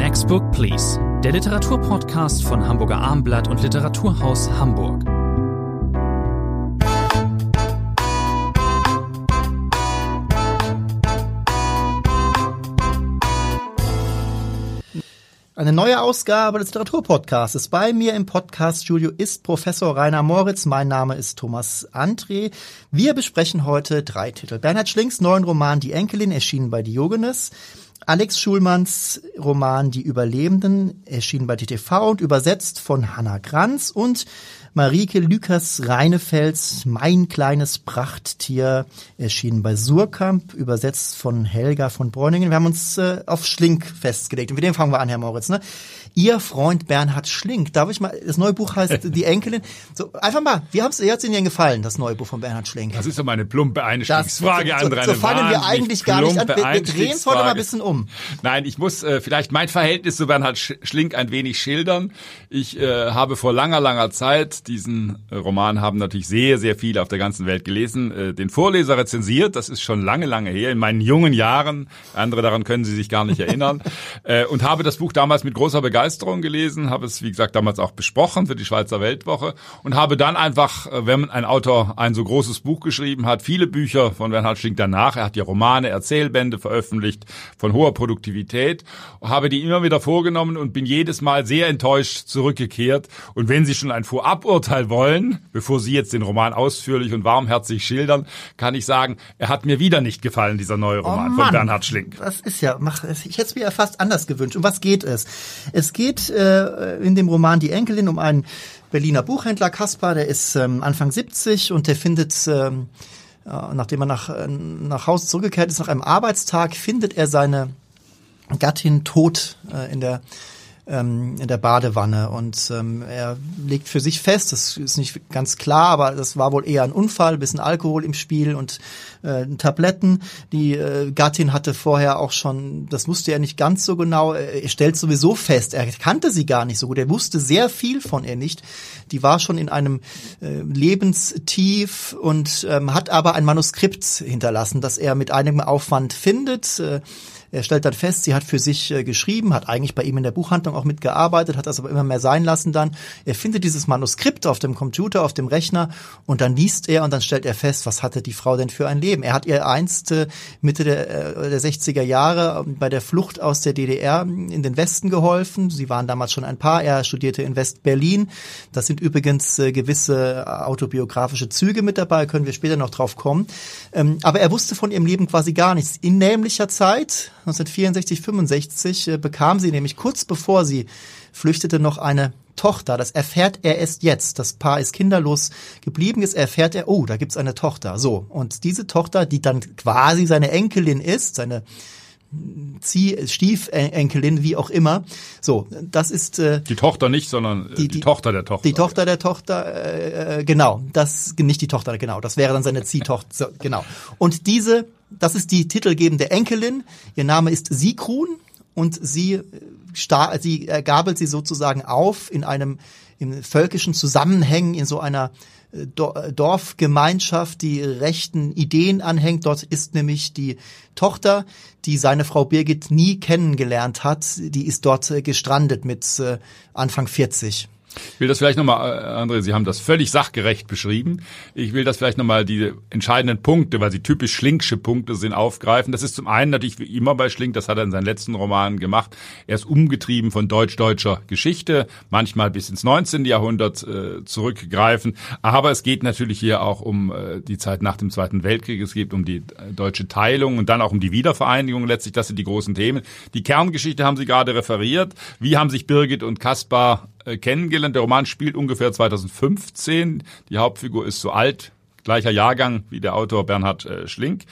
Next Book Please, der Literaturpodcast von Hamburger Armblatt und Literaturhaus Hamburg. Eine neue Ausgabe des Literaturpodcasts. Bei mir im Podcaststudio ist Professor Rainer Moritz. Mein Name ist Thomas André. Wir besprechen heute drei Titel. Bernhard Schlings neuen Roman Die Enkelin, erschienen bei Diogenes. Alex Schulmanns Roman Die Überlebenden, erschienen bei TTV und übersetzt von Hannah Kranz und Marike Lükers Reinefels Mein kleines Prachttier, erschienen bei Surkamp, übersetzt von Helga von Bräuningen. Wir haben uns äh, auf Schlink festgelegt. Und mit dem fangen wir an, Herr Moritz. Ne? Ihr Freund Bernhard Schlink. Darf ich mal, das neue Buch heißt Die Enkelin. So, einfach mal, wie hat's, hat's Ihnen gefallen, das neue Buch von Bernhard Schlink? Das ist doch mal eine plumpe Einstiegsfrage, so, André. So, so fangen wir eigentlich gar nicht an. Wir, wir drehen es heute mal ein bisschen um. Nein, ich muss äh, vielleicht mein Verhältnis zu Bernhard Schlink ein wenig schildern. Ich äh, habe vor langer, langer Zeit diesen äh, Roman haben natürlich sehr, sehr viele auf der ganzen Welt gelesen, äh, den Vorleser rezensiert. Das ist schon lange, lange her, in meinen jungen Jahren. Andere daran können Sie sich gar nicht erinnern. äh, und habe das Buch damals mit großer Begeisterung gelesen, habe es, wie gesagt, damals auch besprochen für die Schweizer Weltwoche und habe dann einfach, äh, wenn ein Autor ein so großes Buch geschrieben hat, viele Bücher von Bernhard Schlink danach, er hat ja Romane, Erzählbände veröffentlicht von hoher Produktivität, habe die immer wieder vorgenommen und bin jedes Mal sehr enttäuscht zurückgekehrt. Und wenn Sie schon ein Voraburteil wollen, bevor Sie jetzt den Roman ausführlich und warmherzig schildern, kann ich sagen, er hat mir wieder nicht gefallen, dieser neue Roman oh von Bernhard Schlink. Das ist ja, mach, ich hätte es mir ja fast anders gewünscht. Um was geht es? Es geht äh, in dem Roman Die Enkelin um einen Berliner Buchhändler, Kaspar, der ist ähm, Anfang 70 und der findet, ähm, äh, nachdem er nach, äh, nach Hause zurückgekehrt ist, nach einem Arbeitstag, findet er seine Gattin tot äh, in der ähm, in der Badewanne und ähm, er legt für sich fest, das ist nicht ganz klar, aber das war wohl eher ein Unfall, bisschen Alkohol im Spiel und äh, Tabletten. Die äh, Gattin hatte vorher auch schon, das wusste er nicht ganz so genau, er stellt sowieso fest, er kannte sie gar nicht so gut, er wusste sehr viel von ihr nicht. Die war schon in einem äh, Lebenstief und ähm, hat aber ein Manuskript hinterlassen, das er mit einigem Aufwand findet. Äh, er stellt dann fest, sie hat für sich äh, geschrieben, hat eigentlich bei ihm in der Buchhandlung auch mitgearbeitet, hat das aber immer mehr sein lassen dann. Er findet dieses Manuskript auf dem Computer, auf dem Rechner und dann liest er und dann stellt er fest, was hatte die Frau denn für ein Leben? Er hat ihr einst äh, Mitte der, äh, der 60er Jahre bei der Flucht aus der DDR in den Westen geholfen. Sie waren damals schon ein Paar. Er studierte in West-Berlin. Das sind übrigens gewisse autobiografische Züge mit dabei, können wir später noch drauf kommen. Ähm, aber er wusste von ihrem Leben quasi gar nichts. In nämlicher Zeit 1964, 65 äh, bekam sie nämlich kurz bevor sie flüchtete noch eine Tochter. Das erfährt er erst jetzt. Das Paar ist kinderlos geblieben ist, erfährt er, oh, da gibt's eine Tochter. So. Und diese Tochter, die dann quasi seine Enkelin ist, seine Stiefenkelin, wie auch immer. So, das ist äh, die Tochter nicht, sondern äh, die, die, Tochter der Tochter. Die Tochter der Tochter, äh, genau. Das nicht die Tochter, genau. Das wäre dann seine Ziehtochter, genau. Und diese das ist die titelgebende Enkelin. Ihr Name ist Sigrun und sie, sie gabelt sie sozusagen auf in einem in völkischen Zusammenhängen, in so einer äh, Dorfgemeinschaft, die rechten Ideen anhängt. Dort ist nämlich die Tochter, die seine Frau Birgit nie kennengelernt hat, die ist dort äh, gestrandet mit äh, Anfang 40. Ich will das vielleicht nochmal, äh, André, Sie haben das völlig sachgerecht beschrieben. Ich will das vielleicht nochmal die entscheidenden Punkte, weil sie typisch Schlinksche Punkte sind, aufgreifen. Das ist zum einen natürlich wie immer bei Schlink, das hat er in seinen letzten Romanen gemacht. Er ist umgetrieben von deutsch-deutscher Geschichte, manchmal bis ins 19. Jahrhundert äh, zurückgreifen. Aber es geht natürlich hier auch um äh, die Zeit nach dem Zweiten Weltkrieg. Es geht um die äh, deutsche Teilung und dann auch um die Wiedervereinigung. Letztlich, das sind die großen Themen. Die Kerngeschichte haben Sie gerade referiert. Wie haben sich Birgit und Kaspar kennengelernt. Der Roman spielt ungefähr 2015. Die Hauptfigur ist so alt, gleicher Jahrgang wie der Autor Bernhard äh, Schlink.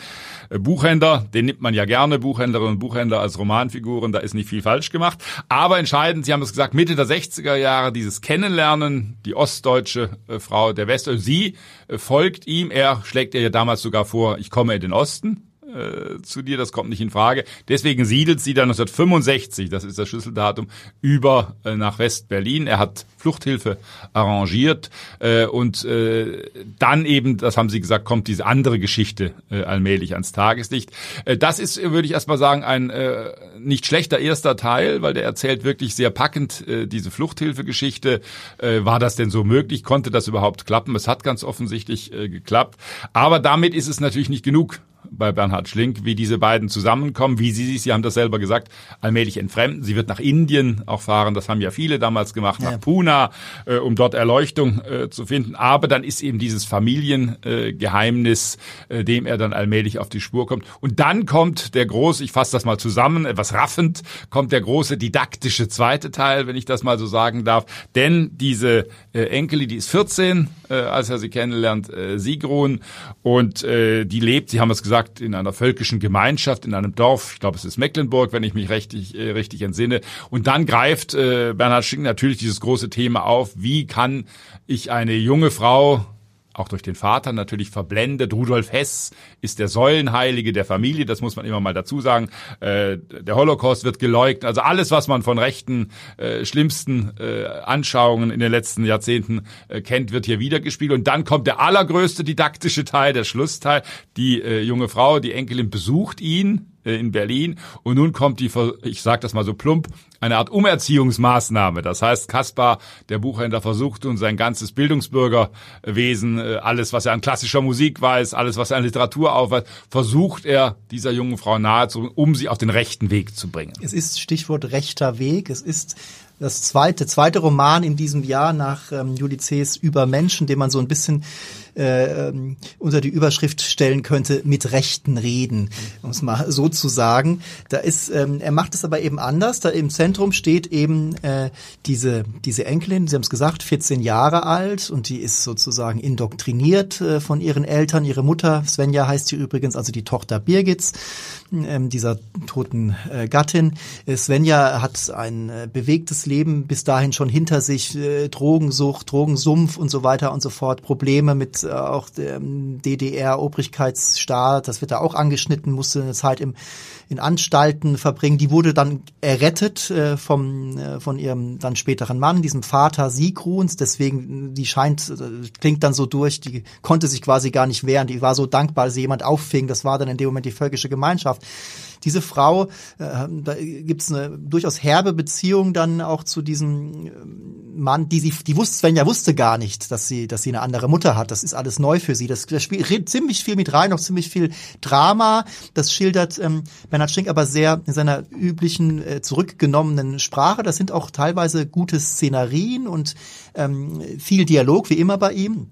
Äh, Buchhändler, den nimmt man ja gerne, Buchhändlerinnen und Buchhändler als Romanfiguren, da ist nicht viel falsch gemacht. Aber entscheidend, Sie haben es gesagt, Mitte der 60er Jahre, dieses Kennenlernen, die ostdeutsche äh, Frau der West, sie folgt ihm, er schlägt ihr ja damals sogar vor, ich komme in den Osten äh, zu dir, das kommt nicht in Frage. Deswegen siedelt sie dann 1965, das ist das Schlüsseldatum, über äh, nach West-Berlin. Er hat Fluchthilfe arrangiert äh, und äh, dann eben, das haben Sie gesagt, kommt diese andere Geschichte äh, allmählich ans Tageslicht. Äh, das ist, würde ich erstmal sagen, ein äh, nicht schlechter erster Teil, weil der erzählt wirklich sehr packend äh, diese Fluchthilfegeschichte. Äh, war das denn so möglich? Konnte das überhaupt klappen? Es hat ganz offensichtlich äh, geklappt. Aber damit ist es natürlich nicht genug bei Bernhard Schlink, wie diese beiden zusammenkommen, wie sie sich, Sie haben das selber gesagt, allmählich entfremden. Sie wird nach Indien auch fahren, das haben ja viele damals gemacht, ja. nach Pune, äh, um dort Erleuchtung äh, zu finden. Aber dann ist eben dieses Familiengeheimnis, äh, dem er dann allmählich auf die Spur kommt. Und dann kommt der große, ich fasse das mal zusammen, etwas raffend, kommt der große didaktische zweite Teil, wenn ich das mal so sagen darf. Denn diese äh, Enkeli, die ist 14, äh, als er sie kennenlernt, äh, Sigrun, und äh, die lebt, Sie haben es gesagt, in einer völkischen Gemeinschaft, in einem Dorf, ich glaube es ist Mecklenburg, wenn ich mich richtig, äh, richtig entsinne. Und dann greift äh, Bernhard Schinken natürlich dieses große Thema auf, wie kann ich eine junge Frau auch durch den Vater natürlich verblendet. Rudolf Hess ist der Säulenheilige der Familie, das muss man immer mal dazu sagen. Äh, der Holocaust wird geleugnet. Also alles, was man von rechten, äh, schlimmsten äh, Anschauungen in den letzten Jahrzehnten kennt, wird hier wiedergespielt. Und dann kommt der allergrößte didaktische Teil, der Schlussteil. Die junge Frau, die Enkelin besucht ihn in Berlin. Und nun kommt die, ich sage das mal so plump, eine Art Umerziehungsmaßnahme. Das heißt, Kaspar, der Buchhändler, versucht nun sein ganzes Bildungsbürgerwesen, äh, alles, was er an klassischer Musik weiß, alles, was er an Literatur aufweist, versucht er dieser jungen Frau nahezubringen, um sie auf den rechten Weg zu bringen. Es ist Stichwort rechter Weg. Es ist das zweite, zweite Roman in diesem Jahr nach ähm, Ulysses über Menschen, den man so ein bisschen äh, ähm, unter die Überschrift stellen könnte, mit Rechten reden, um es mal so zu sagen. Da ist, ähm, er macht es aber eben anders. Da im Zentrum steht eben äh, diese, diese Enkelin, Sie haben es gesagt, 14 Jahre alt und die ist sozusagen indoktriniert äh, von ihren Eltern. Ihre Mutter, Svenja heißt sie übrigens, also die Tochter Birgits, ähm, dieser toten äh, Gattin. Äh, Svenja hat ein äh, bewegtes Leben bis dahin schon hinter sich, äh, Drogensucht, Drogensumpf und so weiter und so fort, Probleme mit äh, auch dem DDR-Obrigkeitsstaat, das wird da auch angeschnitten, musste eine Zeit im, in Anstalten verbringen. Die wurde dann errettet äh, vom, äh, von ihrem dann späteren Mann, diesem Vater Siegruns, deswegen, die scheint, äh, klingt dann so durch, die konnte sich quasi gar nicht wehren, die war so dankbar, dass sie jemand auffing, das war dann in dem Moment die völkische Gemeinschaft diese Frau, äh, da gibt es eine durchaus herbe Beziehung dann auch zu diesem äh, Mann, die sie, die wusste, Svenja wusste gar nicht, dass sie, dass sie eine andere Mutter hat. Das ist alles neu für sie. Das, das spielt ziemlich viel mit rein, auch ziemlich viel Drama. Das schildert ähm, Bernhard Schenk aber sehr in seiner üblichen äh, zurückgenommenen Sprache. Das sind auch teilweise gute Szenarien und ähm, viel Dialog, wie immer bei ihm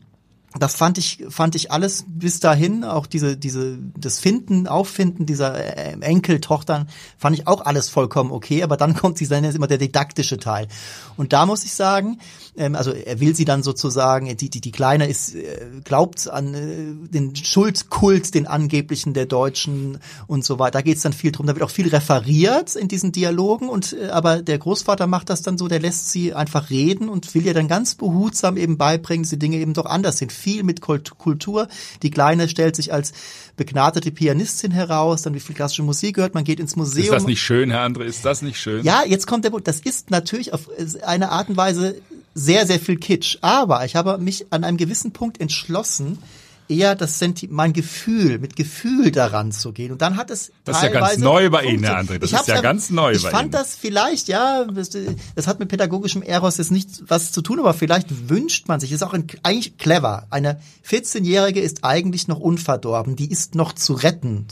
das fand ich fand ich alles bis dahin auch diese diese das Finden Auffinden dieser äh, Enkeltochtern fand ich auch alles vollkommen okay aber dann kommt sie dann ist immer der didaktische Teil. Und da muss ich sagen also er will sie dann sozusagen die die die kleine ist äh, glaubt an äh, den Schuldkult den angeblichen der Deutschen und so weiter da geht's dann viel drum da wird auch viel referiert in diesen Dialogen und äh, aber der Großvater macht das dann so der lässt sie einfach reden und will ihr dann ganz behutsam eben beibringen dass die Dinge eben doch anders sind viel mit Kultur. Die Kleine stellt sich als begnadete Pianistin heraus, dann wie viel klassische Musik gehört, man geht ins Museum. Ist das nicht schön, Herr André? Ist das nicht schön? Ja, jetzt kommt der Punkt. Das ist natürlich auf eine Art und Weise sehr, sehr viel Kitsch. Aber ich habe mich an einem gewissen Punkt entschlossen, eher das Senti mein Gefühl, mit Gefühl daran zu gehen. Und dann hat es Das ist ja ganz neu bei Ihnen, Herr André. Das ist ja ganz neu bei Ihnen. Ich fand das vielleicht, ja, das, hat mit pädagogischem Eros jetzt nichts was zu tun, aber vielleicht wünscht man sich, ist auch ein, eigentlich clever. Eine 14-Jährige ist eigentlich noch unverdorben, die ist noch zu retten.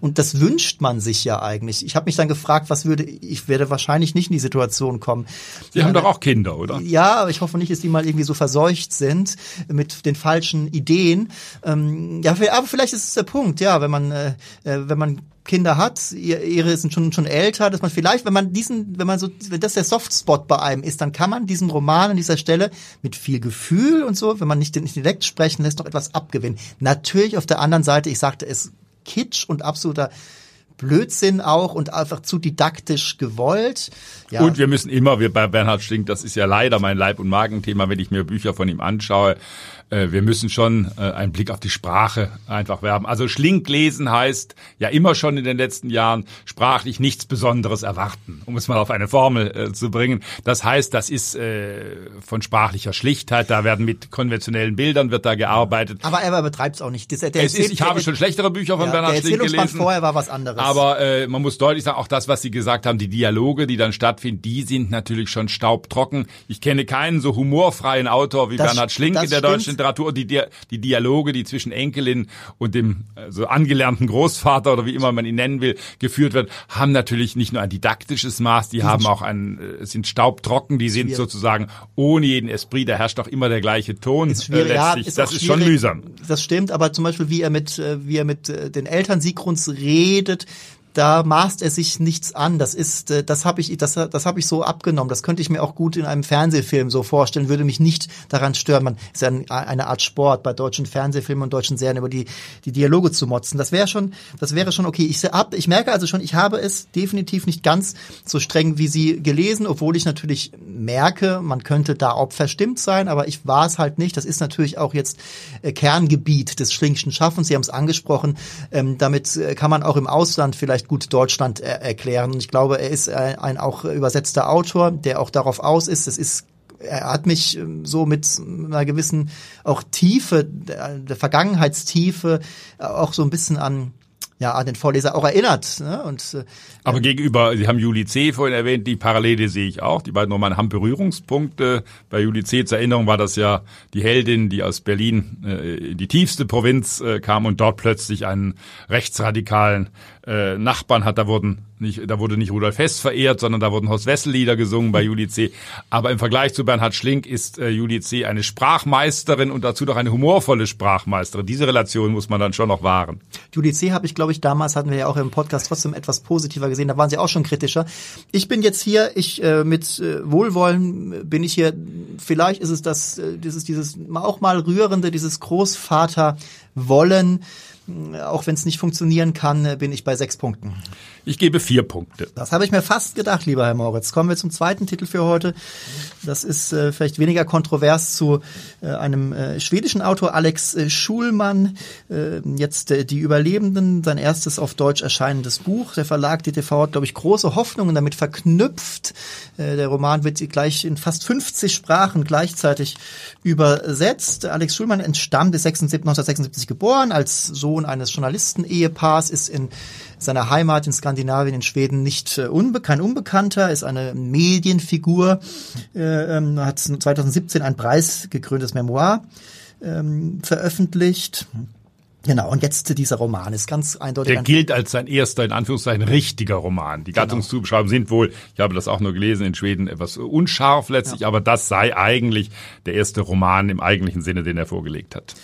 Und das wünscht man sich ja eigentlich. Ich habe mich dann gefragt, was würde, ich werde wahrscheinlich nicht in die Situation kommen. Sie ja, haben doch auch Kinder, oder? Ja, aber ich hoffe nicht, dass die mal irgendwie so verseucht sind mit den falschen Ideen. Ähm, ja, aber vielleicht ist es der Punkt, ja, wenn man, äh, äh wenn man Kinder hat, ihre sind schon schon älter, dass man vielleicht, wenn man diesen, wenn man so, wenn das der Softspot bei einem ist, dann kann man diesen Roman an dieser Stelle mit viel Gefühl und so, wenn man nicht den Intellekt sprechen lässt, noch etwas abgewinnen. Natürlich auf der anderen Seite, ich sagte es, Kitsch und absoluter Blödsinn auch und einfach zu didaktisch gewollt. Ja. Und wir müssen immer, wir bei Bernhard Schlink, das ist ja leider mein Leib- und Magenthema, wenn ich mir Bücher von ihm anschaue, wir müssen schon äh, einen Blick auf die Sprache einfach werben. Also Schlink lesen heißt ja immer schon in den letzten Jahren sprachlich nichts Besonderes erwarten, um es mal auf eine Formel äh, zu bringen. Das heißt, das ist äh, von sprachlicher Schlichtheit, da werden mit konventionellen Bildern wird da gearbeitet. Aber er betreibt es auch nicht. Das, der es ist, ich habe schon schlechtere Bücher von ja, Bernhard Schlink gelesen. vorher war was anderes. Aber äh, man muss deutlich sagen, auch das, was Sie gesagt haben, die Dialoge, die dann stattfinden, die sind natürlich schon staubtrocken. Ich kenne keinen so humorfreien Autor wie das, Bernhard Schlink in der stimmt. deutschen Literatur, die, die Dialoge, die zwischen Enkelin und dem so angelernten Großvater oder wie immer man ihn nennen will, geführt wird, haben natürlich nicht nur ein didaktisches Maß, die, die haben auch ein, äh, sind staubtrocken, die sind sozusagen ohne jeden Esprit, da herrscht auch immer der gleiche Ton ist äh, letztlich. Ja, ist das ist schon mühsam. Das stimmt, aber zum Beispiel, wie er mit, äh, wie er mit den Eltern Sigruns redet, da maßt er sich nichts an. Das ist, äh, das habe ich, das, das habe ich so abgenommen. Das könnte ich mir auch gut in einem Fernsehfilm so vorstellen. Würde mich nicht daran stören. Man ist ja eine Art Sport bei deutschen Fernsehfilmen und deutschen Serien über die die Dialoge zu motzen. Das wäre schon, das wäre schon okay. Ich ab, ich merke also schon, ich habe es definitiv nicht ganz so streng wie Sie gelesen, obwohl ich natürlich merke, man könnte da auch verstimmt sein, aber ich war es halt nicht. Das ist natürlich auch jetzt äh, Kerngebiet des Schlinkschen Schaffens. Sie haben es angesprochen. Ähm, damit äh, kann man auch im Ausland vielleicht vielleicht gut Deutschland er erklären. Und ich glaube, er ist ein, ein auch übersetzter Autor, der auch darauf aus ist. Es ist er hat mich ähm, so mit einer gewissen auch Tiefe, der Vergangenheitstiefe, äh, auch so ein bisschen an ja, an den Vorleser auch erinnert. Ne? Und, äh, Aber gegenüber, Sie haben Juli C. vorhin erwähnt, die Parallele sehe ich auch. Die beiden Romane haben Berührungspunkte. Bei Juli C. zur Erinnerung war das ja die Heldin, die aus Berlin äh, in die tiefste Provinz äh, kam und dort plötzlich einen rechtsradikalen äh, Nachbarn hat. Da wurden nicht, da wurde nicht Rudolf Hess verehrt, sondern da wurden Horst Wessel Lieder gesungen bei Juli C. Aber im Vergleich zu Bernhard Schlink ist äh, Juli C. eine Sprachmeisterin und dazu doch eine humorvolle Sprachmeisterin. Diese Relation muss man dann schon noch wahren. Juli C. habe ich, glaube ich, damals hatten wir ja auch im Podcast trotzdem etwas positiver gesehen. Da waren sie auch schon kritischer. Ich bin jetzt hier, ich äh, mit äh, Wohlwollen bin ich hier. Vielleicht ist es das, äh, dieses, dieses auch mal rührende, dieses Großvater wollen auch wenn es nicht funktionieren kann, bin ich bei sechs Punkten. Ich gebe vier Punkte. Das habe ich mir fast gedacht, lieber Herr Moritz. Kommen wir zum zweiten Titel für heute. Das ist äh, vielleicht weniger kontrovers zu äh, einem äh, schwedischen Autor, Alex äh, Schulmann. Äh, jetzt äh, Die Überlebenden, sein erstes auf Deutsch erscheinendes Buch. Der Verlag DTV hat, glaube ich, große Hoffnungen damit verknüpft. der Roman wird gleich in fast 50 Sprachen gleichzeitig übersetzt. Alex Schulmann entstammt, ist 1976 geboren, als Sohn eines Journalisten-Ehepaars, ist in seiner Heimat in Skandinavien, in Schweden nicht äh, unbe kein Unbekannter, ist eine Medienfigur, äh, ähm, hat 2017 ein preisgekröntes Memoir ähm, veröffentlicht. Genau, und jetzt dieser Roman ist ganz eindeutig. Der gilt als sein erster, in Anführungszeichen, richtiger Roman. Die genau. Gattungszubeschreibungen sind wohl, ich habe das auch nur gelesen, in Schweden etwas unscharf letztlich, ja. aber das sei eigentlich der erste Roman im eigentlichen Sinne, den er vorgelegt hat.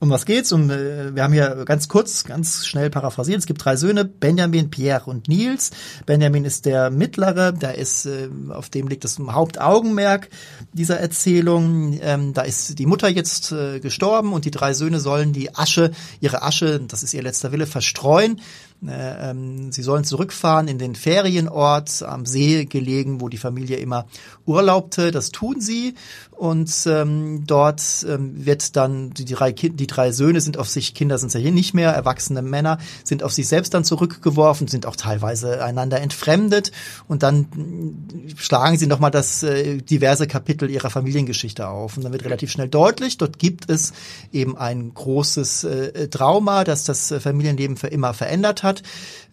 Um was geht's? Um, äh, wir haben hier ganz kurz, ganz schnell paraphrasiert. Es gibt drei Söhne, Benjamin, Pierre und Nils. Benjamin ist der mittlere, der ist, äh, auf dem liegt das Hauptaugenmerk dieser Erzählung. Ähm, da ist die Mutter jetzt äh, gestorben und die drei Söhne sollen die Asche, ihre Asche, das ist ihr letzter Wille, verstreuen. Äh, ähm, sie sollen zurückfahren in den Ferienort am See gelegen, wo die Familie immer urlaubte. Das tun sie und ähm, dort ähm, wird dann die drei, kind, die drei Söhne sind auf sich, Kinder sind ja hier nicht mehr, erwachsene Männer sind auf sich selbst dann zurückgeworfen, sind auch teilweise einander entfremdet. Und dann äh, schlagen sie nochmal das äh, diverse Kapitel ihrer Familiengeschichte auf. Und dann wird relativ schnell deutlich, dort gibt es eben ein großes äh, Trauma, das das Familienleben für immer verändert hat.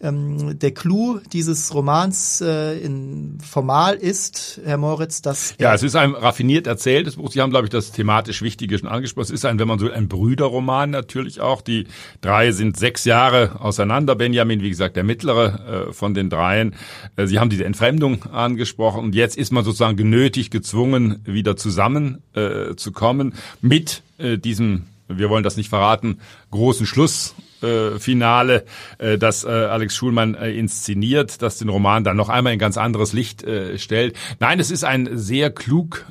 Ähm, der Clou dieses Romans äh, in formal ist, Herr Moritz, dass ja, es ist ein raffiniert erzähltes Buch. Sie haben, glaube ich, das thematisch Wichtige schon angesprochen. Es ist ein, wenn man so ein Brüderroman natürlich auch. Die drei sind sechs Jahre auseinander. Benjamin, wie gesagt, der mittlere äh, von den dreien. Äh, Sie haben diese Entfremdung angesprochen und jetzt ist man sozusagen genötigt, gezwungen, wieder zusammen äh, zu kommen mit äh, diesem wir wollen das nicht verraten, großen Schluss Finale, äh, das äh, Alex Schulmann äh, inszeniert, das den Roman dann noch einmal in ganz anderes Licht stellt. Nein, es ist ein sehr klug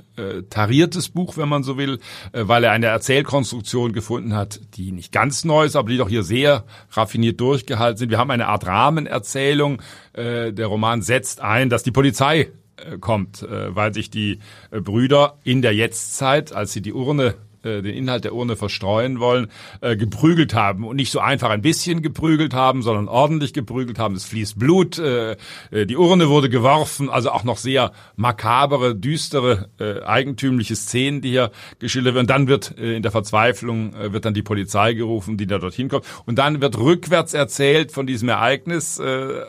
tariertes Buch, wenn man so will, weil er eine Erzählkonstruktion gefunden hat, die nicht ganz neu ist, aber die doch hier sehr raffiniert durchgehalten sind. Wir haben eine Art Rahmenerzählung. Äh, der Roman setzt ein, dass die Polizei kommt, weil sich die Brüder in der Jetztzeit, als sie die Urne äh, den Inhalt der Urne verstreuen wollen, äh, geprügelt haben und nicht so einfach ein bisschen geprügelt haben, sondern ordentlich geprügelt haben. Es fließt Blut, äh, äh, die Urne wurde geworfen, also auch noch sehr makabere, düstere, äh, eigentümliche Szenen, die hier geschildert werden. Dann wird äh, in der Verzweiflung äh, wird dann die Polizei gerufen, die da dorthin kommt, und dann wird rückwärts erzählt von diesem Ereignis. Äh,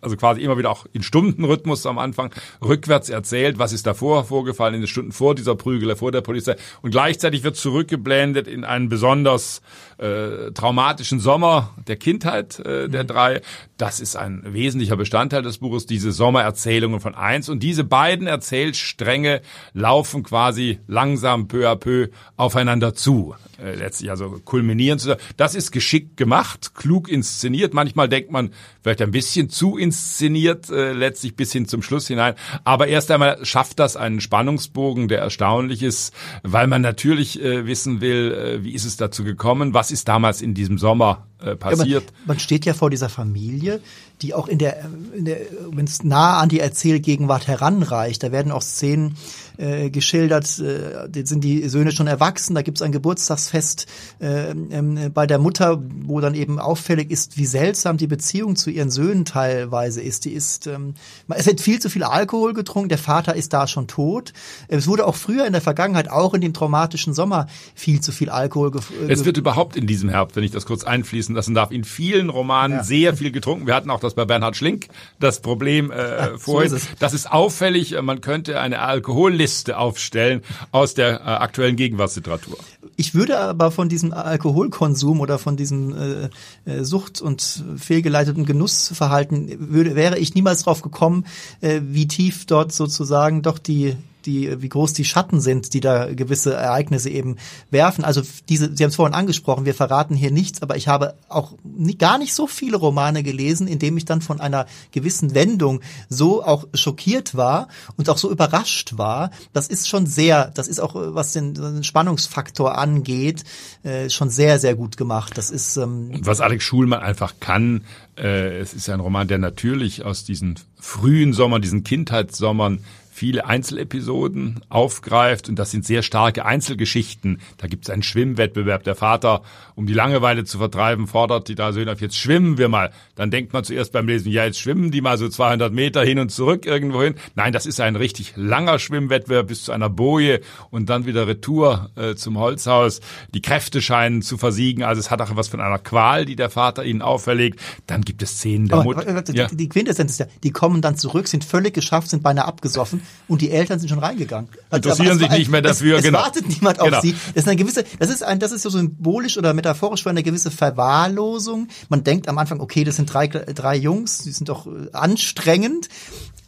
also quasi immer wieder auch in Stundenrhythmus am Anfang rückwärts erzählt, was ist davor vorgefallen in den Stunden vor dieser Prügel, vor der Polizei. Und gleichzeitig wird zurückgeblendet in einen besonders äh, traumatischen Sommer der Kindheit äh, der mhm. drei. Das ist ein wesentlicher Bestandteil des Buches, diese Sommererzählungen von eins. Und diese beiden Erzählstränge laufen quasi langsam peu à peu aufeinander zu. Äh, letztlich also kulminieren zu. Das ist geschickt gemacht, klug inszeniert. Manchmal denkt man vielleicht ein bisschen zu inszeniert, äh, letztlich bis hin zum Schluss hinein. Aber erst einmal schafft das einen Spannungsbogen, der erstaunlich ist, weil man natürlich äh, wissen will, äh, wie ist es dazu gekommen, was ist damals in diesem Sommer äh, passiert. Ja, man, man, steht ja vor dieser Familie, die auch in der, in der wenn es nah an die Erzählgegenwart heranreicht, da werden auch Szenen äh, geschildert, äh, sind die Söhne schon erwachsen, da gibt es ein Geburtstagsfest äh, äh, bei der Mutter, wo dann eben auffällig ist, wie seltsam die Beziehung zu ihren Söhnen teilweise ist. Die ist, ähm, es wird viel zu viel Alkohol getrunken, der Vater ist da schon tot. Es wurde auch früher in der Vergangenheit, auch in dem traumatischen Sommer, viel zu viel Alkohol. Äh, es wird überhaupt in diesem Herbst, wenn ich das kurz einfließen lassen darf, in vielen Romanen ja. sehr viel getrunken. Wir hatten auch das bei Bernhard Schlink, das Problem äh, ja, vorhin. So ist das ist auffällig. Man könnte eine Alkoholliste aufstellen aus der äh, aktuellen Gegenwartsliteratur. Ich würde aber von diesem Alkoholkonsum oder von diesem äh, äh Sucht- und fehlgeleiteten Genussverhalten würde, wäre ich niemals drauf gekommen, äh, wie tief dort sozusagen doch die die, wie groß die Schatten sind, die da gewisse Ereignisse eben werfen. Also diese, Sie haben es vorhin angesprochen, wir verraten hier nichts, aber ich habe auch nie, gar nicht so viele Romane gelesen, in dem ich dann von einer gewissen Wendung so auch schockiert war und auch so überrascht war. Das ist schon sehr, das ist auch, was den, den Spannungsfaktor angeht, äh, schon sehr, sehr gut gemacht. Das ist ähm, und was Alex Schulmann einfach kann, äh, es ist ein Roman, der natürlich aus diesen frühen Sommern, diesen Kindheitssommern viele Einzelepisoden aufgreift und das sind sehr starke Einzelgeschichten. Da gibt es einen Schwimmwettbewerb. Der Vater, um die Langeweile zu vertreiben, fordert die drei Söhne auf, jetzt schwimmen wir mal. Dann denkt man zuerst beim Lesen, ja, jetzt schwimmen die mal so 200 Meter hin und zurück irgendwo hin. Nein, das ist ein richtig langer Schwimmwettbewerb bis zu einer Boje und dann wieder Retour äh, zum Holzhaus. Die Kräfte scheinen zu versiegen. Also es hat auch was von einer Qual, die der Vater ihnen auferlegt. Dann gibt es Szenen der Mutter. Die, ja. die Quintessenz ist ja, die kommen dann zurück, sind völlig geschafft, sind beinahe abgesoffen und die Eltern sind schon reingegangen. Also, Interessieren sich nicht mehr dafür, es, es genau. wartet niemand auf genau. sie. Das ist eine gewisse, das ist ein, das ist so symbolisch oder metaphorisch für eine gewisse Verwahrlosung. Man denkt am Anfang, okay, das sind drei, drei Jungs, die sind doch äh, anstrengend.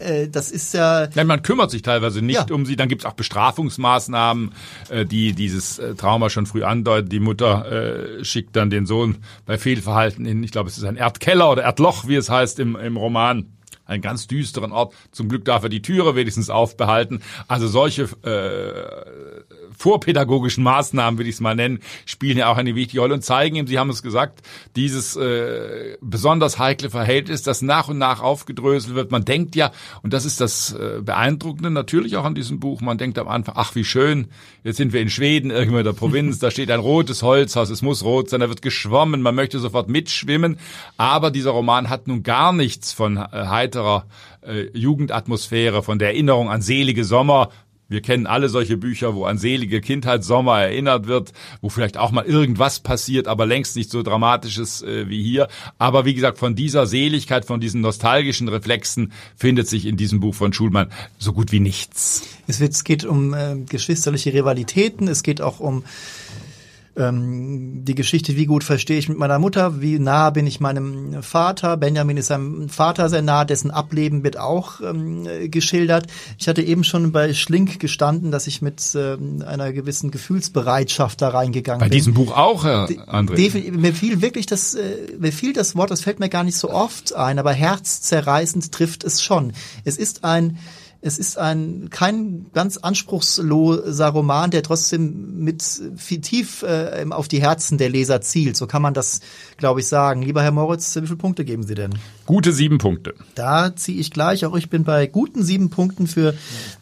Äh, das ist ja. Nein, man kümmert sich teilweise nicht ja. um sie. Dann gibt's auch Bestrafungsmaßnahmen, äh, die dieses Trauma schon früh andeuten. Die Mutter schickt dann den Sohn bei Fehlverhalten in, ich glaube, es ist ein Erdkeller oder Erdloch, wie es heißt im, im Roman einen ganz düsteren Ort. Zum Glück darf er die Türe wenigstens aufbehalten. Also solche äh, vorpädagogischen Maßnahmen, würde ich es mal nennen, spielen ja auch eine wichtige Rolle und zeigen ihm, Sie haben es gesagt, dieses äh, besonders heikle Verhältnis, das nach und nach aufgedröselt wird. Man denkt ja, und das ist das äh, Beeindruckende natürlich auch an diesem Buch, man denkt am Anfang, ach wie schön, jetzt sind wir in Schweden, irgendwo in der Provinz, da steht ein rotes Holzhaus, es muss rot sein, da wird geschwommen, man möchte sofort mitschwimmen, aber dieser Roman hat nun gar nichts von äh, heiterer äh, Jugendatmosphäre, von der Erinnerung an selige Sommer, wir kennen alle solche Bücher, wo an selige Kindheitssommer erinnert wird, wo vielleicht auch mal irgendwas passiert, aber längst nicht so dramatisches äh, wie hier. Aber wie gesagt, von dieser Seligkeit, von diesen nostalgischen Reflexen findet sich in diesem Buch von Schulmann so gut wie nichts. Es, wird, es geht um äh, geschwisterliche Rivalitäten, es geht auch um ähm, die Geschichte, wie gut verstehe ich mit meiner Mutter, wie nah bin ich meinem Vater. Benjamin ist seinem Vater sehr nah, dessen Ableben wird auch ähm, geschildert. Ich hatte eben schon bei Schlink gestanden, dass ich mit ähm, einer gewissen Gefühlsbereitschaft da reingegangen bei bin. Bei diesem Buch auch, Herr André? Mir fiel wirklich das, äh, mir fiel das Wort, das fällt mir gar nicht so oft ein, aber herzzerreißend trifft es schon. Es ist ein es ist ein kein ganz anspruchsloser Roman, der trotzdem mit viel tief äh, auf die Herzen der Leser zielt. So kann man das, glaube ich, sagen. Lieber Herr Moritz, wie viele Punkte geben Sie denn? Gute sieben Punkte. Da ziehe ich gleich. Auch ich bin bei guten sieben Punkten für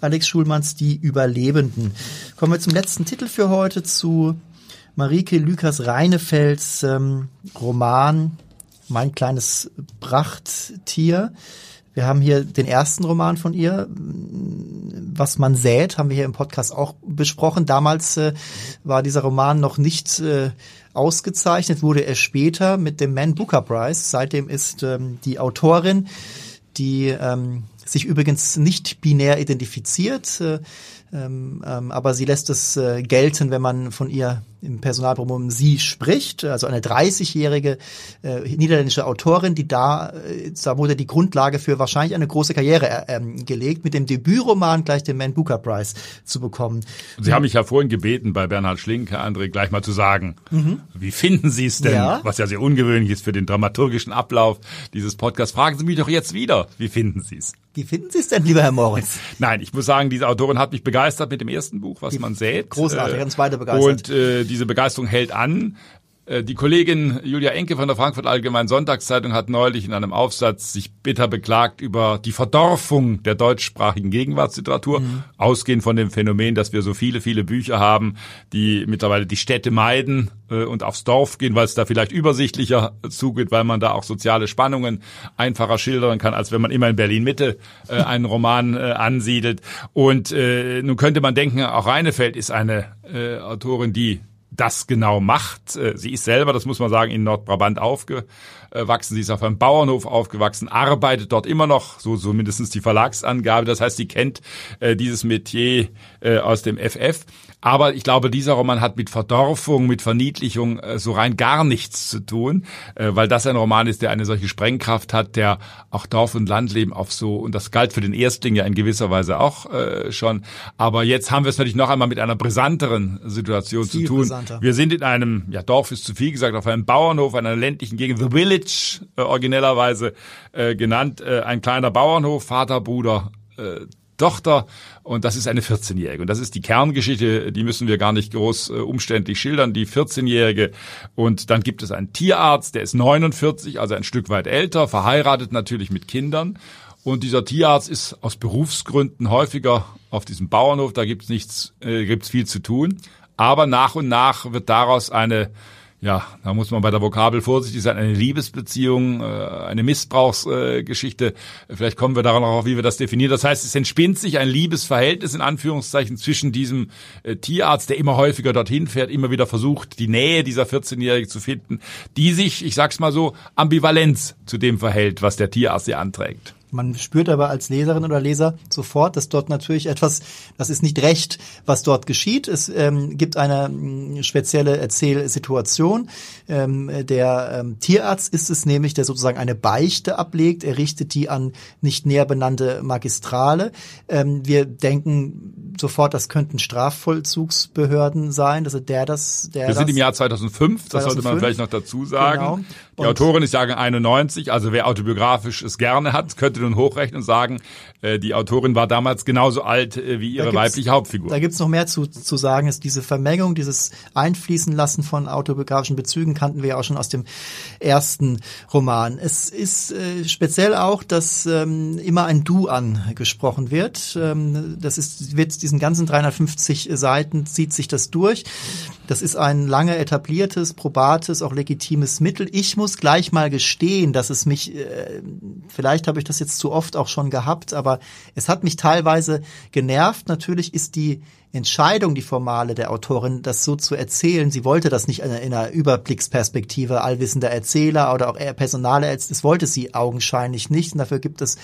Alex Schulmanns Die Überlebenden. Kommen wir zum letzten Titel für heute zu Marike Lükas Reinefelds ähm, Roman Mein kleines Prachttier. Wir haben hier den ersten Roman von ihr, Was man sät, haben wir hier im Podcast auch besprochen. Damals äh, war dieser Roman noch nicht äh, ausgezeichnet, wurde er später mit dem Man Booker Prize. Seitdem ist ähm, die Autorin, die ähm, sich übrigens nicht binär identifiziert, äh, ähm, ähm, aber sie lässt es äh, gelten, wenn man von ihr im Personalpronomen sie spricht, also eine 30-jährige äh, niederländische Autorin, die da, äh, da wurde die Grundlage für wahrscheinlich eine große Karriere äh, ähm, gelegt, mit dem Debütroman gleich den Man Booker Prize zu bekommen. Sie haben mich ja vorhin gebeten, bei Bernhard Schlink, Herr André, gleich mal zu sagen, mhm. wie finden Sie es denn, ja. was ja sehr ungewöhnlich ist für den dramaturgischen Ablauf dieses Podcasts. Fragen Sie mich doch jetzt wieder, wie finden Sie es? Wie finden Sie es denn, lieber Herr Moritz? Nein, ich muss sagen, diese Autorin hat mich begeistert mit dem ersten Buch, was die man sät. Großartig, ganz weiter begeistert. Und äh, diese Begeisterung hält an. Äh, die Kollegin Julia Enke von der Frankfurt Allgemeinen Sonntagszeitung hat neulich in einem Aufsatz sich bitter beklagt über die Verdorfung der deutschsprachigen Gegenwartsliteratur, mhm. ausgehend von dem Phänomen, dass wir so viele, viele Bücher haben, die mittlerweile die Städte meiden äh, und aufs Dorf gehen, weil es da vielleicht übersichtlicher zugeht, weil man da auch soziale Spannungen einfacher schildern kann, als wenn man immer in Berlin Mitte äh, einen Roman ansiedelt. Und nun könnte man denken, auch Reinefeld ist eine Autorin, die das genau macht. Äh, sie ist selber, das muss man sagen, in Nordbrabant aufgewachsen. Sie ist auf einem Bauernhof aufgewachsen, arbeitet dort immer noch, so, so mindestens die Verlagsangabe. Das heißt, sie kennt äh, dieses Metier äh, aus dem FF. Aber ich glaube, dieser Roman hat mit Verdorfung, mit Verniedlichung äh, so rein gar nichts zu tun, äh, weil das ein Roman ist, der eine solche Sprengkraft hat, der auch Dorf- und Landleben auf so, und das galt für den Erstling ja in gewisser Weise auch äh, schon. Aber jetzt haben wir es natürlich noch einmal mit einer brisanteren Situation viel zu tun. Brisanter. Wir sind in einem, ja Dorf ist zu viel gesagt, auf einem Bauernhof, in einer ländlichen Gegend, The Village äh, originellerweise äh, genannt, äh, ein kleiner Bauernhof, Vater, Bruder, äh, Tochter und das ist eine 14-Jährige. Und das ist die Kerngeschichte, die müssen wir gar nicht groß äh, umständlich schildern, die 14-Jährige. Und dann gibt es einen Tierarzt, der ist 49, also ein Stück weit älter, verheiratet natürlich mit Kindern. Und dieser Tierarzt ist aus Berufsgründen häufiger auf diesem Bauernhof, da gibt's nichts, äh, gibt's viel zu tun. Aber nach und nach wird daraus eine ja, da muss man bei der Vokabel vorsichtig sein, eine Liebesbeziehung, äh, eine Missbrauchsgeschichte. Vielleicht kommen wir daran auch, wie wir das definieren. Das heißt, es entspinnt sich ein Liebesverhältnis in Anführungszeichen zwischen diesem äh, Tierarzt, der immer häufiger dorthin fährt, immer wieder versucht, die Nähe dieser 14-Jährigen zu finden, die sich, ich sag's mal so, ambivalenz zu dem verhält, was der Tierarzt ihr anträgt. Man spürt aber als Leserin oder Leser sofort, dass dort natürlich etwas, das ist nicht recht, was dort geschieht. Es ähm, gibt eine mh, spezielle Erzählsituation. Ähm, der ähm, Tierarzt ist es nämlich, der sozusagen eine Beichte ablegt. Er richtet die an nicht näher benannte Magistrale. Ähm, wir denken sofort, das könnten Strafvollzugsbehörden sein. Also der das, der Wir sind das, im Jahr 2005, das 2005, sollte man vielleicht noch dazu sagen. Genau. Die Autorin ist Jahrgang 91, also wer autobiografisch es gerne hat, könnte nun hochrechnen und sagen, äh, die Autorin war damals genauso alt äh, wie ihre weibliche Hauptfigur. Da gibt's noch mehr zu, zu sagen, ist diese Vermengung, dieses Einfließen lassen von autobiografischen Bezügen kannten wir ja auch schon aus dem ersten Roman. Es ist äh, speziell auch, dass ähm, immer ein Du angesprochen wird. Ähm, das ist, wird diesen ganzen 350 Seiten zieht sich das durch. Das ist ein lange etabliertes, probates, auch legitimes Mittel. Ich muss gleich mal gestehen, dass es mich, äh, vielleicht habe ich das jetzt zu oft auch schon gehabt, aber es hat mich teilweise genervt. Natürlich ist die Entscheidung, die formale der Autorin, das so zu erzählen. Sie wollte das nicht in einer Überblicksperspektive, allwissender Erzähler oder auch Personale, das wollte sie augenscheinlich nicht. Und dafür gibt es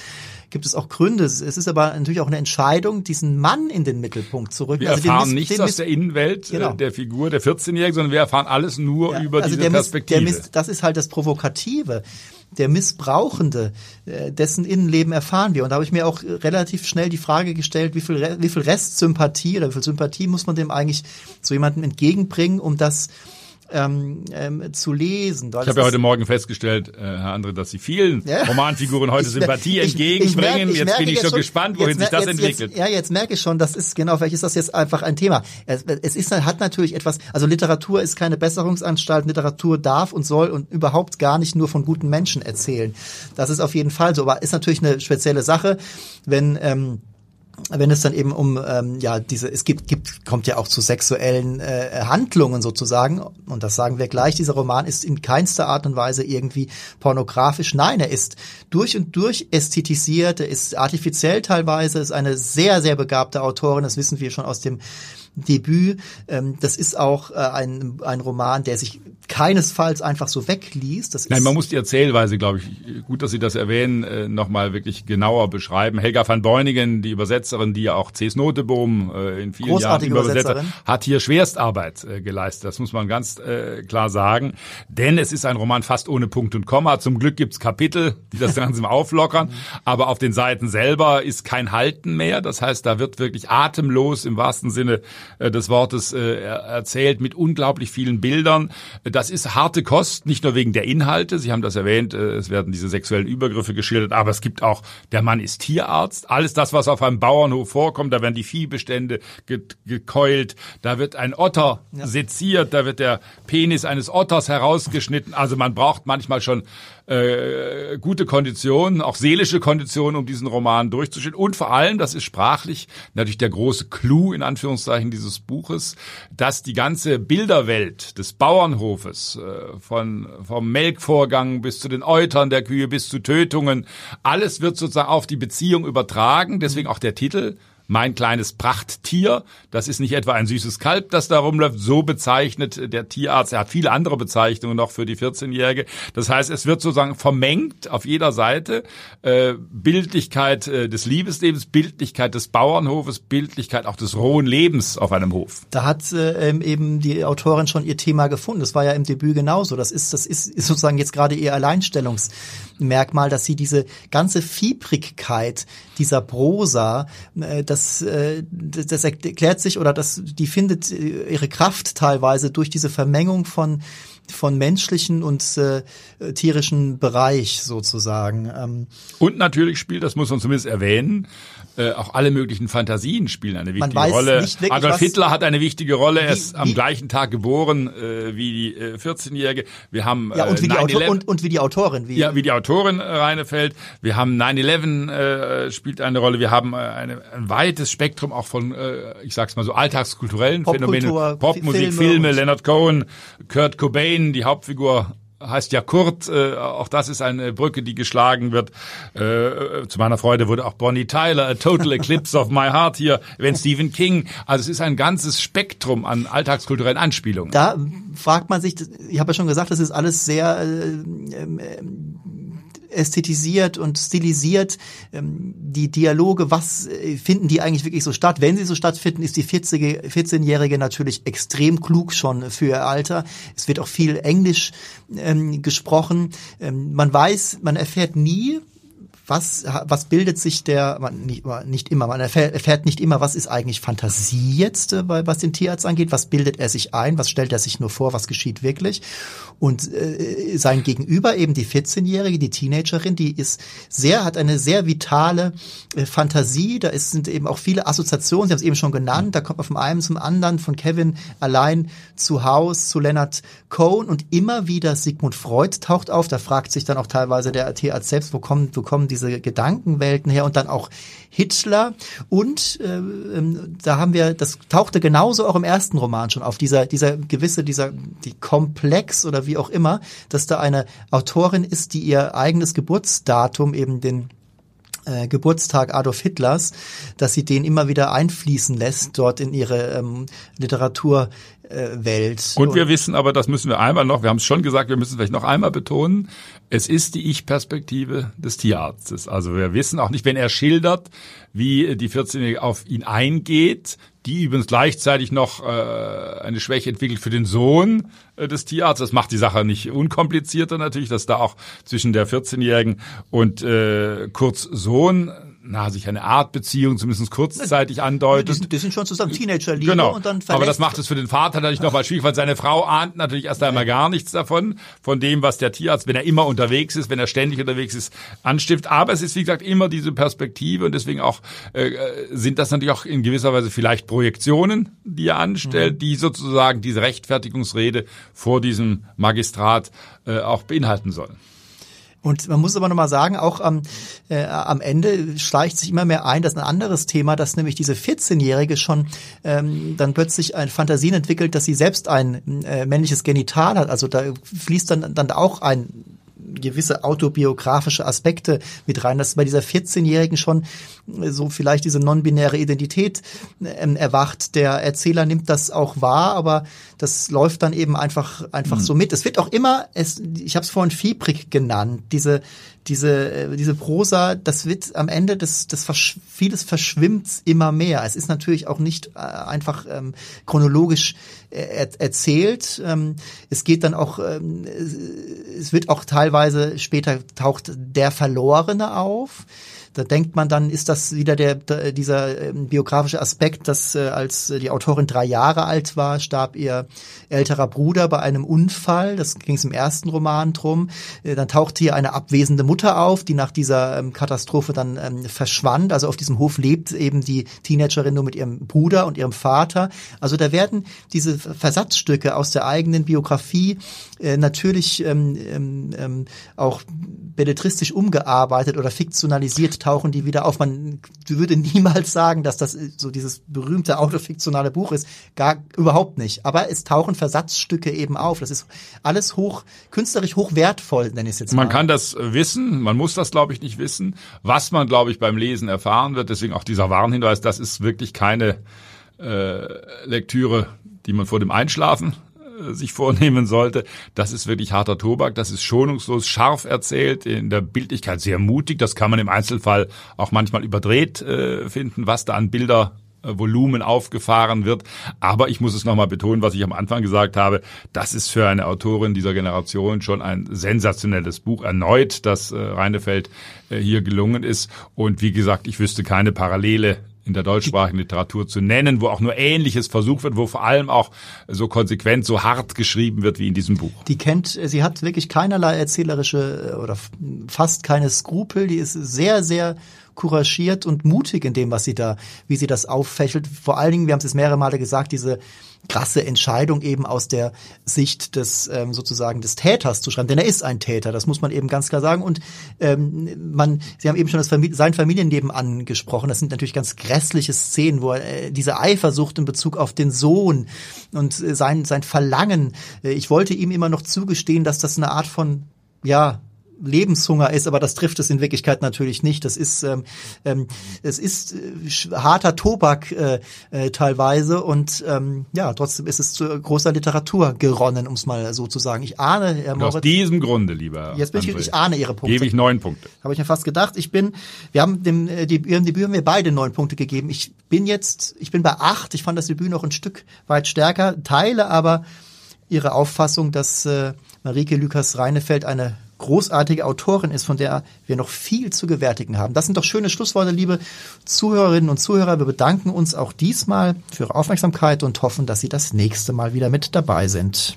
gibt es auch Gründe. Es ist aber natürlich auch eine Entscheidung, diesen Mann in den Mittelpunkt zu rücken. Wir also erfahren Miss, nichts aus der Innenwelt äh, genau. der Figur der 14-Jährigen, sondern wir erfahren alles nur ja, über also diese Perspektive. Miss, das ist halt das Provokative der Missbrauchende, äh, dessen Innenleben erfahren wir. Und da habe ich mir auch relativ schnell die Frage gestellt, wie viel, wie viel Restsympathie oder wie viel Sympathie muss man dem eigentlich so jemandem entgegenbringen, um das ähm, ähm, zu lesen. ich habe ja heute Morgen festgestellt, äh, Herr André, dass Sie vielen ja? Romanfiguren heute Sympathie ich, entgegenbringen. Ich, ich merke, jetzt bin ich schon schon, gespannt, wohin sich das jetzt, entwickelt. Jetzt, ja, jetzt merke ich schon, das ist genau, vielleicht ist das jetzt einfach ein Thema. Es, es ist, hat natürlich etwas, also Literatur ist keine Besserungsanstalt, Literatur darf und soll und überhaupt gar nicht nur von guten Menschen erzählen. Das ist auf jeden Fall so, aber ist natürlich eine spezielle Sache, wenn ähm, wenn es dann eben um ähm, ja diese es gibt gibt kommt ja auch zu sexuellen äh, Handlungen sozusagen. Und das sagen wir gleich. Dieser Roman ist in keinster Art und Weise irgendwie pornografisch. Nein er ist durch und durch ästhetisiert. Er ist artifiziell teilweise. Ist eine sehr sehr begabte Autorin. Das wissen wir schon aus dem Debüt. Ähm, das ist auch äh, ein, ein Roman, der sich keinesfalls einfach so wegliest. Das Nein, man muss die Erzählweise, glaube ich, gut, dass Sie das erwähnen, äh, nochmal wirklich genauer beschreiben. Helga van Beunigen, die Übersetzerin, die ja auch C.S. Noteboom äh, in vielen Jahren übersetzt hat, hat hier Schwerstarbeit äh, geleistet. Das muss man ganz klar sagen. Denn es ist ein Roman fast ohne Punkt und Komma. Zum Glück gibt's Kapitel, die das Ganze auflockern. Aber auf den Seiten selber ist kein Halten mehr. Das heißt, da wird wirklich atemlos im wahrsten Sinne des Wortes äh, erzählt mit unglaublich vielen Bildern. Das ist harte Kost, nicht nur wegen der Inhalte. Sie haben das erwähnt, äh, es werden diese sexuellen Übergriffe geschildert, aber es gibt auch, der Mann ist Tierarzt. Alles das, was auf einem Bauernhof vorkommt, da werden die Viehbestände gekeult, da wird ein Otter ja. seziert, da wird der Penis eines Otters herausgeschnitten. Also man braucht manchmal schon äh, gute Konditionen, auch seelische Konditionen, um diesen Roman durchzustehen. Und vor allem, das ist sprachlich natürlich der große Clou in Anführungszeichen dieses Buches, dass die ganze Bilderwelt des Bauernhofes, äh, von, vom Melkvorgang bis zu den Eutern der Kühe bis zu Tötungen, alles wird sozusagen auf die Beziehung übertragen. Deswegen auch der Titel mein kleines Prachttier. Das ist nicht etwa ein süßes Kalb, das da rumläuft. So bezeichnet der Tierarzt. Er hat viele andere Bezeichnungen noch für die 14-Jährige. Das heißt, es wird sozusagen vermengt auf jeder Seite. Äh, Bildlichkeit äh, des Liebeslebens, Bildlichkeit des Bauernhofes, Bildlichkeit auch des rohen Lebens auf einem Hof. Da hat äh, eben die Autorin schon ihr Thema gefunden. Das war ja im Debüt genauso. Das ist, das ist, ist sozusagen jetzt gerade ihr Alleinstellungsmerkmal, dass sie diese ganze Fiebrigkeit dieser Prosa, äh, das, äh, das erklärt sich oder das, die findet äh, ihre Kraft teilweise durch diese Vermengung von von menschlichen und äh, tierischen Bereich sozusagen. Ähm, und natürlich spielt, das muss man zumindest erwähnen, äh, auch alle möglichen Fantasien spielen eine wichtige Rolle. Wirklich, Adolf Hitler hat eine wichtige Rolle. Er ist am gleichen Tag geboren äh, wie die äh, 14-Jährige. Wir haben ja, und, wie die Autor und, und wie die Autorin. Wie, ja, wie die Autorin äh, Reinefeld. Wir haben 9-11 äh, spielt eine Rolle. Wir haben äh, eine, ein weites Spektrum auch von, äh, ich sag's mal so, alltagskulturellen Phänomenen. Popmusik, Filme, Filme Leonard Cohen, Kurt Cobain, die Hauptfigur heißt ja Kurt, äh, auch das ist eine Brücke, die geschlagen wird. Äh, zu meiner Freude wurde auch Bonnie Tyler, A Total Eclipse of My Heart hier, wenn Stephen King. Also es ist ein ganzes Spektrum an alltagskulturellen Anspielungen. Da fragt man sich, ich habe ja schon gesagt, das ist alles sehr äh, äh, ästhetisiert und stilisiert. Ähm, die Dialoge, was äh, finden die eigentlich wirklich so statt? Wenn sie so stattfinden, ist die 14-Jährige natürlich extrem klug schon für ihr Alter. Es wird auch viel Englisch ähm, gesprochen. Ähm, man weiß, man erfährt nie, was, was bildet sich der, man, nicht, nicht immer, man erfährt nicht immer, was ist eigentlich Fantasie jetzt, äh, was den Tierarzt angeht, was bildet er sich ein, was stellt er sich nur vor, was geschieht wirklich. Und äh, sein Gegenüber, eben die 14-Jährige, die Teenagerin, die ist sehr, hat eine sehr vitale äh, Fantasie, da ist, sind eben auch viele Assoziationen, Sie haben es eben schon genannt, da kommt man von einem zum anderen, von Kevin allein zu Haus, zu Leonard Cohen. Und immer wieder Sigmund Freud taucht auf, da fragt sich dann auch teilweise der Tierarzt selbst, wo kommen, wo kommen die diese Gedankenwelten her? Und dann auch Hitler. Und äh, ähm, da haben wir, das tauchte genauso auch im ersten Roman schon auf, dieser, dieser gewisse, dieser die Komplex oder wie auch immer, dass da eine Autorin ist, die ihr eigenes Geburtsdatum eben den äh, Geburtstag Adolf Hitlers, dass sie den immer wieder einfließen lässt dort in ihre ähm, Literaturwelt. Äh, und wir wissen aber, das müssen wir einmal noch, wir haben es schon gesagt, wir müssen es vielleicht noch einmal betonen, es ist die Ich-Perspektive des Tierarztes. Also wir wissen auch nicht, wenn er schildert, wie die 14-Jährige auf ihn eingeht, die übrigens gleichzeitig noch äh, eine Schwäche entwickelt für den Sohn äh, des Tierarztes. Das macht die Sache nicht unkomplizierter natürlich, dass da auch zwischen der 14-Jährigen und äh, Kurz Sohn na, sich eine Art Beziehung zumindest kurzzeitig andeutet. Die sind, die sind schon zusammen Teenager-Liebe genau. und dann Aber das macht es für den Vater natürlich nochmal schwierig, weil seine Frau ahnt natürlich erst einmal gar nichts davon, von dem, was der Tierarzt, wenn er immer unterwegs ist, wenn er ständig unterwegs ist, anstiftet. Aber es ist, wie gesagt, immer diese Perspektive und deswegen auch äh, sind das natürlich auch in gewisser Weise vielleicht Projektionen, die er anstellt, mhm. die sozusagen diese Rechtfertigungsrede vor diesem Magistrat äh, auch beinhalten sollen. Und man muss aber nochmal sagen, auch am, äh, am Ende schleicht sich immer mehr ein, dass ein anderes Thema, dass nämlich diese 14-Jährige schon ähm, dann plötzlich ein Fantasien entwickelt, dass sie selbst ein äh, männliches Genital hat. Also da fließt dann, dann auch ein gewisse autobiografische Aspekte mit rein, dass bei dieser 14-Jährigen schon äh, so vielleicht diese non-binäre Identität ähm, erwacht. Der Erzähler nimmt das auch wahr, aber das läuft dann eben einfach einfach mhm. so mit. Es wird auch immer, es, ich habe es vorhin fiebrig genannt, diese diese, äh, diese Prosa, das wird am Ende, das, das versch vieles verschwimmt immer mehr. Es ist natürlich auch nicht äh, einfach ähm, chronologisch äh, er erzählt. Ähm, es geht dann auch, ähm, es wird auch teilweise später taucht der Verlorene auf. Da denkt man dann, ist das wieder der, der dieser ähm, biografische Aspekt, dass äh, als die Autorin drei Jahre alt war, starb ihr älterer Bruder bei einem Unfall. Das ging es im ersten Roman drum. Äh, dann tauchte hier eine abwesende Mutter auf, die nach dieser ähm, Katastrophe dann ähm, verschwand. Also auf diesem Hof lebt eben die Teenagerin nur mit ihrem Bruder und ihrem Vater. Also da werden diese Versatzstücke aus der eigenen Biografie äh, natürlich ähm, ähm, ähm auch belletristisch umgearbeitet oder fiktionalisiert tauchen die wieder auf. Man würde niemals sagen, dass das so dieses berühmte autofiktionale Buch ist. Gar überhaupt nicht. Aber es tauchen Versatzstücke eben auf. Das ist alles hoch, künstlerisch hochwertvoll, nenne ich es jetzt mal. Man kann das wissen, man muss das, glaube ich, nicht wissen. Was man, glaube ich, beim Lesen erfahren wird, deswegen auch dieser Warnhinweis, das ist wirklich keine äh, Lektüre, die man vor dem Einschlafen äh, sich vornehmen sollte. Das ist wirklich harter Tobak, das ist schonungslos, scharf erzählt, in der Bildlichkeit sehr mutig. Das kann man im Einzelfall auch manchmal überdreht äh, finden, was da an Bilder Volumen aufgefahren wird. Aber ich muss es nochmal betonen, was ich am Anfang gesagt habe. Das ist für eine Autorin dieser Generation schon ein sensationelles Buch erneut, das äh, Reinefeld äh, hier gelungen ist. Und wie gesagt, ich wüsste keine Parallele in der deutschsprachigen Literatur zu nennen, wo auch nur Ähnliches versucht wird, wo vor allem auch so konsequent, so hart geschrieben wird wie in diesem Buch. Die kennt, sie hat wirklich keinerlei erzählerische äh, oder fast keine Skrupel. Die ist sehr, sehr couragiert und mutig in dem, was sie da, wie sie das auffächelt. Vor allen Dingen, wir haben es jetzt mehrere Male gesagt, diese krasse Entscheidung eben aus der Sicht des ähm, sozusagen des Täters zu schreiben, denn er ist ein Täter, das muss man eben ganz klar sagen. Und ähm, man, Sie haben eben schon das Famili sein Familienleben angesprochen. Das sind natürlich ganz grässliche Szenen, wo er äh, diese Eifersucht in Bezug auf den Sohn und äh, sein sein Verlangen. Äh, ich wollte ihm immer noch zugestehen, dass das eine Art von ja Lebenshunger ist, aber das trifft es in Wirklichkeit natürlich nicht. Das ist ähm, ähm, es ist äh, harter Tobak äh, äh, teilweise und ähm, ja, trotzdem ist es zu großer Literatur geronnen, um es mal so zu sagen. Ich ahne, Herr Moritz, aus diesem Grunde, lieber jetzt bin ich, ich ahne Ihre Punkte. Gebe ich neun Punkte. Habe ich mir fast gedacht. Ich bin, wir haben dem äh, die, Ihrem Debüt haben wir beide neun Punkte gegeben. Ich bin jetzt, ich bin bei acht. Ich fand das Debüt noch ein Stück weit stärker, teile aber Ihre Auffassung, dass äh, Marike Lukas Reinefeld eine großartige Autorin ist, von der wir noch viel zu gewärtigen haben. Das sind doch schöne Schlussworte, liebe Zuhörerinnen und Zuhörer. Wir bedanken uns auch diesmal für Ihre Aufmerksamkeit und hoffen, dass Sie das nächste Mal wieder mit dabei sind.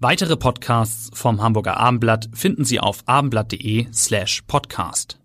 Weitere Podcasts vom Hamburger Abendblatt finden Sie auf abendblatt.de slash podcast.